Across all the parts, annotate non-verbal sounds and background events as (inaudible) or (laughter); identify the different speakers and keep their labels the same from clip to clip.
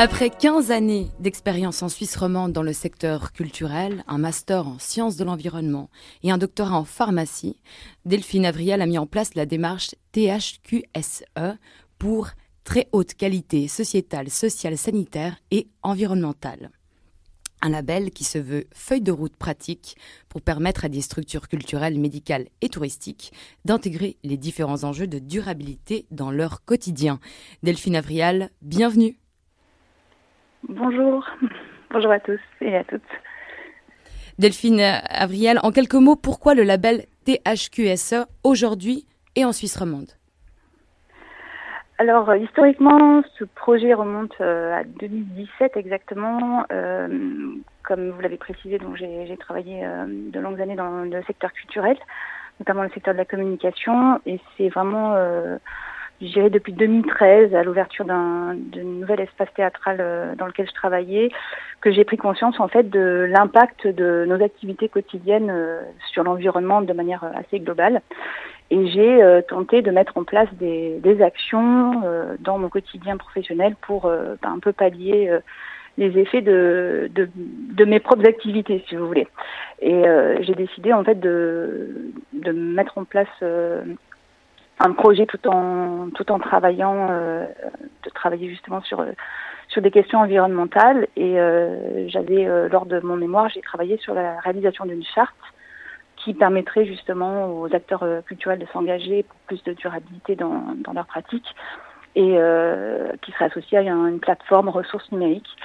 Speaker 1: Après 15 années d'expérience en Suisse romande dans le secteur culturel, un master en sciences de l'environnement et un doctorat en pharmacie, Delphine Avriel a mis en place la démarche THQSE pour très haute qualité sociétale, sociale, sanitaire et environnementale. Un label qui se veut feuille de route pratique pour permettre à des structures culturelles, médicales et touristiques d'intégrer les différents enjeux de durabilité dans leur quotidien. Delphine Avrial, bienvenue.
Speaker 2: Bonjour. Bonjour à tous et à toutes.
Speaker 1: Delphine Avriel, en quelques mots, pourquoi le label THQSE aujourd'hui et en Suisse romande?
Speaker 2: Alors, euh, historiquement, ce projet remonte euh, à 2017 exactement. Euh, comme vous l'avez précisé, donc j'ai travaillé de longues années dans le secteur culturel, notamment le secteur de la communication, et c'est vraiment je depuis 2013, à l'ouverture d'un nouvel espace théâtral dans lequel je travaillais, que j'ai pris conscience en fait de l'impact de nos activités quotidiennes sur l'environnement de manière assez globale. Et j'ai euh, tenté de mettre en place des, des actions dans mon quotidien professionnel pour ben, un peu pallier les effets de, de, de, mes propres activités, si vous voulez. Et j'ai décidé en fait de, de mettre en place un projet tout en tout en travaillant euh, de travailler justement sur sur des questions environnementales et euh, j'avais euh, lors de mon mémoire j'ai travaillé sur la réalisation d'une charte qui permettrait justement aux acteurs culturels de s'engager pour plus de durabilité dans, leurs pratiques et qui serait associée à une plateforme ressources numériques.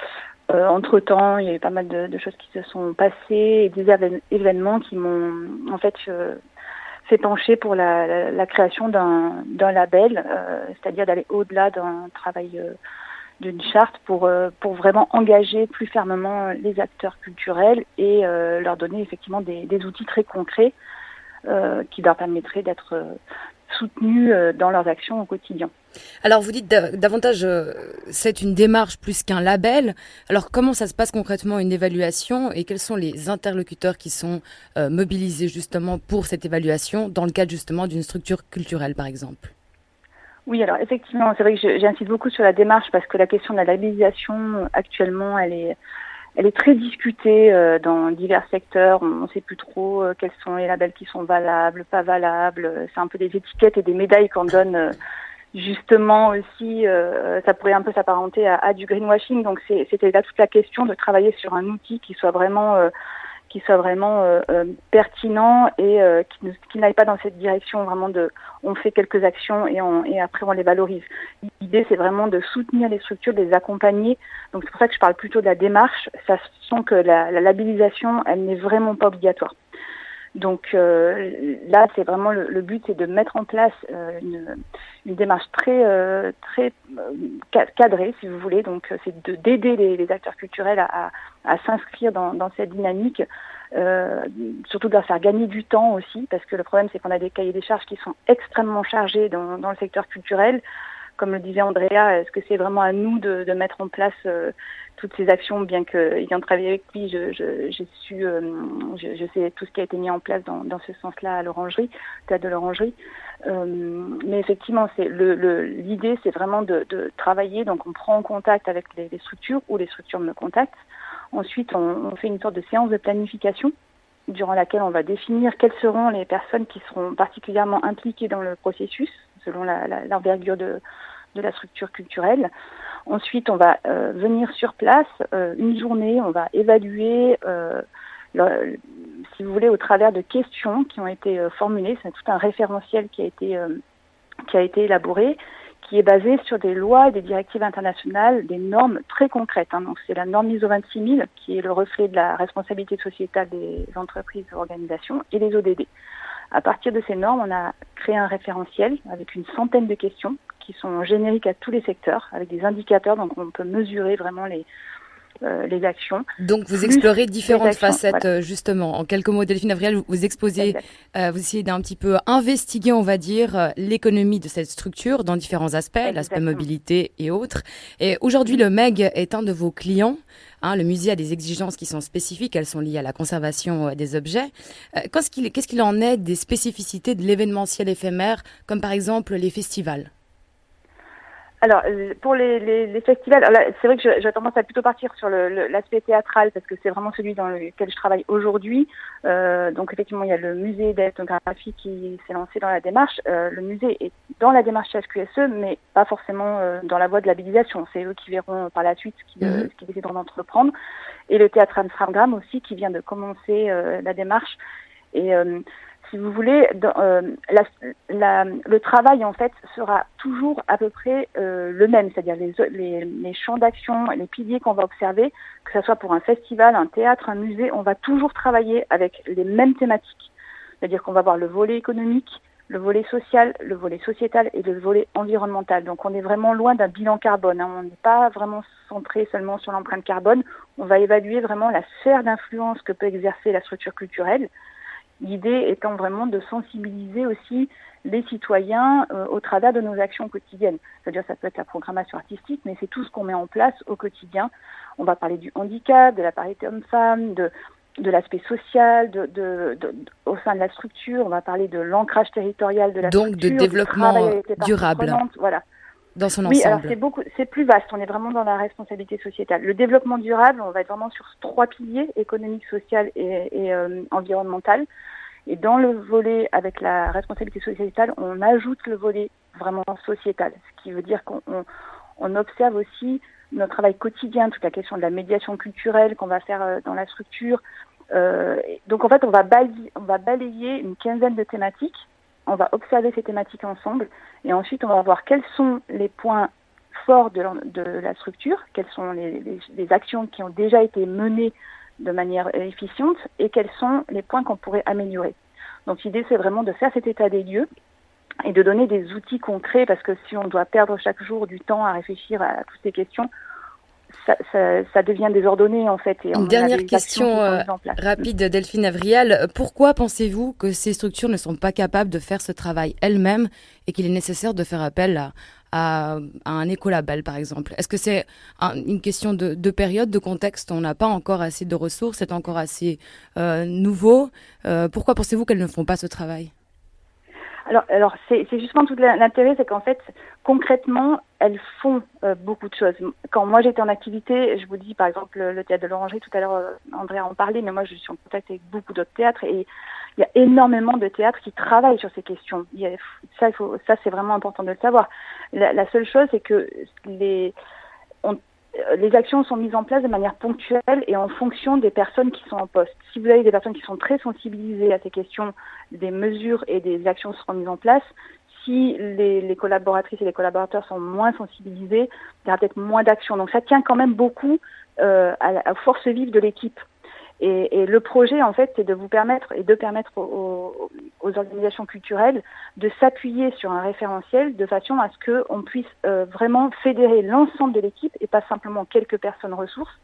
Speaker 2: entre temps, il y a eu pas mal de, choses qui se sont passées et des événements qui m'ont en fait s'est penché pour la, création d'un label, euh, c'est-à-dire d'aller au-delà d'un travail euh, d'une charte pour, euh, pour vraiment engager plus fermement les acteurs culturels et leur donner effectivement des, des outils très concrets qui leur permettraient d'être soutenus dans leurs actions au quotidien.
Speaker 1: Alors vous dites davantage, euh, c'est une démarche plus qu'un label. Alors comment ça se passe concrètement une évaluation et quels sont les interlocuteurs qui sont euh, mobilisés justement pour cette évaluation dans le cadre justement d'une structure culturelle par exemple?
Speaker 2: Oui, alors effectivement, c'est vrai que j'insiste beaucoup sur la démarche parce que la question de la labellisation actuellement, elle est, elle est très discutée euh, dans divers secteurs. On ne sait plus trop quels sont les labels qui sont valables, pas valables. C'est un peu des étiquettes et des médailles qu'on donne justement aussi, euh, ça pourrait un peu s'apparenter à, à, du greenwashing. Donc c'était là toute la question de travailler sur un outil qui soit vraiment euh, qui soit vraiment euh, pertinent et qui, qui n'aille pas dans cette direction vraiment de on fait quelques actions et, on, et après on les valorise. L'idée c'est vraiment de soutenir les structures, de les accompagner. Donc c'est pour ça que je parle plutôt de la démarche, sachant que la, la labellisation elle n'est vraiment pas obligatoire. Donc euh, là, c'est vraiment le, but, c'est de mettre en place euh, une, une, démarche très euh, très cadrée, si vous voulez. Donc c'est de d'aider les, les, acteurs culturels à, à, s'inscrire dans, dans, cette dynamique, surtout de leur faire gagner du temps aussi, parce que le problème, c'est qu'on a des cahiers des charges qui sont extrêmement chargés dans, dans le secteur culturel comme le disait Andrea, est-ce que c'est vraiment à nous de, de mettre en place euh, toutes ces actions, bien qu'ayant travaillé avec lui, je, je, j'ai su, euh, je, je, sais tout ce qui a été mis en place dans, dans ce sens-là à l'orangerie, théâtre de l'orangerie. Euh, mais effectivement, c'est le, le, l'idée, c'est vraiment de, de, travailler. Donc, on prend en contact avec les, structures ou les structures me contactent. Ensuite, on, on fait une sorte de séance de planification durant laquelle on va définir quelles seront les personnes qui seront particulièrement impliquées dans le processus selon l'envergure de, la structure culturelle. Ensuite, on va euh, venir sur place euh, une journée, on va évaluer, euh, si vous voulez, au travers de questions qui ont été formulées. C'est tout un référentiel qui a été qui a été élaboré, qui est basé sur des lois et des directives internationales, des normes très concrètes. Hein. Donc, c'est la norme ISO 26000 qui est le reflet de la responsabilité sociétale des entreprises et organisations et les ODD. À partir de ces normes, on a créé un référentiel avec une centaine de questions qui sont génériques à tous les secteurs, avec des indicateurs, donc on peut mesurer vraiment les, euh, les actions.
Speaker 1: Donc vous explorez différentes facettes euh, justement. En quelques mots, Delphine Avriel, vous, exposez, euh, vous essayez d'un petit peu investiguer, on va dire, l'économie de cette structure dans différents aspects, l'aspect mobilité et autres. Et aujourd'hui, le MEG est un de vos clients. Hein, le musée a des exigences qui sont spécifiques, elles sont liées à la conservation des objets. Qu'est-ce qu'il en est des spécificités de l'événementiel éphémère, comme par exemple les festivals?
Speaker 2: Alors, euh, pour les, les, festivals, c'est vrai que j'ai tendance à plutôt partir sur l'aspect théâtral parce que c'est vraiment celui dans lequel je travaille aujourd'hui. Euh, donc, effectivement, il y a le musée d'ethnographie qui s'est lancé dans la démarche. Euh, le musée est dans la démarche HQSE, mais pas forcément dans la voie de l'habilisation. C'est eux qui verront par la suite ce qu'ils mmh. décideront d'entreprendre. Et le théâtre Amsterdam aussi qui vient de commencer la démarche. Et si vous voulez, euh, le travail en fait sera toujours à peu près euh, le même, c'est-à-dire les, champs d'action, les piliers qu'on va observer, que ce soit pour un festival, un théâtre, un musée, on va toujours travailler avec les mêmes thématiques. C'est-à-dire qu'on va voir le volet économique, le volet social, le volet sociétal et le volet environnemental. Donc on est vraiment loin d'un bilan carbone. Hein. On n'est pas vraiment centré seulement sur l'empreinte carbone. On va évaluer vraiment la sphère d'influence que peut exercer la structure culturelle L'idée étant vraiment de sensibiliser aussi les citoyens euh, au travers de nos actions quotidiennes. C'est-à-dire ça peut être la programmation artistique, mais c'est tout ce qu'on met en place au quotidien. On va parler du handicap, de la parité homme-femme, de, de l'aspect social, de, de, au sein de la structure. On va parler de l'ancrage territorial de la
Speaker 1: Donc
Speaker 2: structure.
Speaker 1: Donc de développement durable. Voilà dans son ensemble.
Speaker 2: Oui, alors c'est beaucoup, c'est plus vaste. On est vraiment dans la responsabilité sociétale. Le développement durable, on va être vraiment sur trois piliers économique, social et, et euh, environnemental. Et dans le volet avec la responsabilité sociétale, on ajoute le volet vraiment sociétal, ce qui veut dire qu'on on, observe aussi notre travail quotidien, toute la question de la médiation culturelle qu'on va faire euh, dans la structure. Euh, donc en fait, on va, balayer, on va balayer une quinzaine de thématiques on va observer ces thématiques ensemble et ensuite on va voir quels sont les points forts de la, structure, quelles sont les, actions qui ont déjà été menées de manière efficiente et quels sont les points qu'on pourrait améliorer. Donc l'idée c'est vraiment de faire cet état des lieux et de donner des outils concrets parce que si on doit perdre chaque jour du temps à réfléchir à toutes ces questions, ça, devient désordonné en fait.
Speaker 1: Et Une dernière question euh, rapide, Delphine Avriel. Pourquoi pensez-vous que ces structures ne sont pas capables de faire ce travail elles-mêmes et qu'il est nécessaire de faire appel à, un écolabel, par exemple? Est-ce que c'est une question de, période, de contexte? On n'a pas encore assez de ressources, c'est encore assez euh, nouveau. Euh, pourquoi pensez-vous qu'elles ne font pas ce travail?
Speaker 2: Alors, alors c'est justement tout l'intérêt, c'est qu'en fait, concrètement, elles font euh, beaucoup de choses. Quand moi j'étais en activité, je vous dis par exemple le, théâtre de l'Orangerie, tout à l'heure euh, André en parlait, mais moi je suis en contact avec beaucoup d'autres théâtres et il y a énormément de théâtres qui travaillent sur ces questions. Il a, ça, ça c'est vraiment important de le savoir. La, la seule chose, c'est que les, on, les actions sont mises en place de manière ponctuelle et en fonction des personnes qui sont en poste. Si vous avez des personnes qui sont très sensibilisées à ces questions, des mesures et des actions seront mises en place. Si les, collaboratrices et les collaborateurs sont moins sensibilisés, il y aura peut-être moins d'actions. Donc ça tient quand même beaucoup euh, à la force vive de l'équipe. Et, le projet, en fait, c'est de vous permettre et de permettre aux, organisations culturelles de s'appuyer sur un référentiel de façon à ce qu'on puisse euh, vraiment fédérer l'ensemble de l'équipe et pas simplement quelques personnes ressources,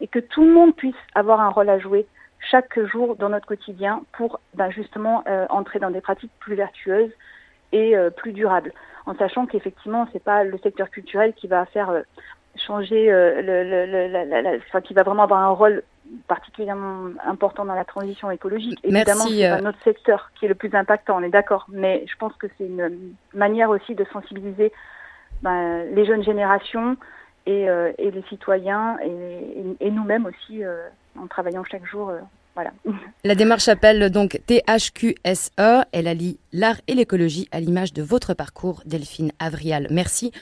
Speaker 2: et que tout le monde puisse avoir un rôle à jouer chaque jour dans notre quotidien pour ben, justement euh, entrer dans des pratiques plus vertueuses et euh, plus durables, en sachant qu'effectivement, c'est pas le secteur culturel qui va faire changer, le, enfin, qui va vraiment avoir un rôle particulièrement important dans la transition écologique. Évidemment, c'est euh. notre secteur qui est le plus impactant, on est d'accord, mais je pense que c'est une manière aussi de sensibiliser ben, les jeunes générations et, euh, et les citoyens et, et, nous-mêmes aussi euh, en travaillant chaque jour. voilà. (laughs)
Speaker 1: La démarche s'appelle donc THQSE. Elle allie l'art et l'écologie à l'image de votre parcours, Delphine Avrial. Merci.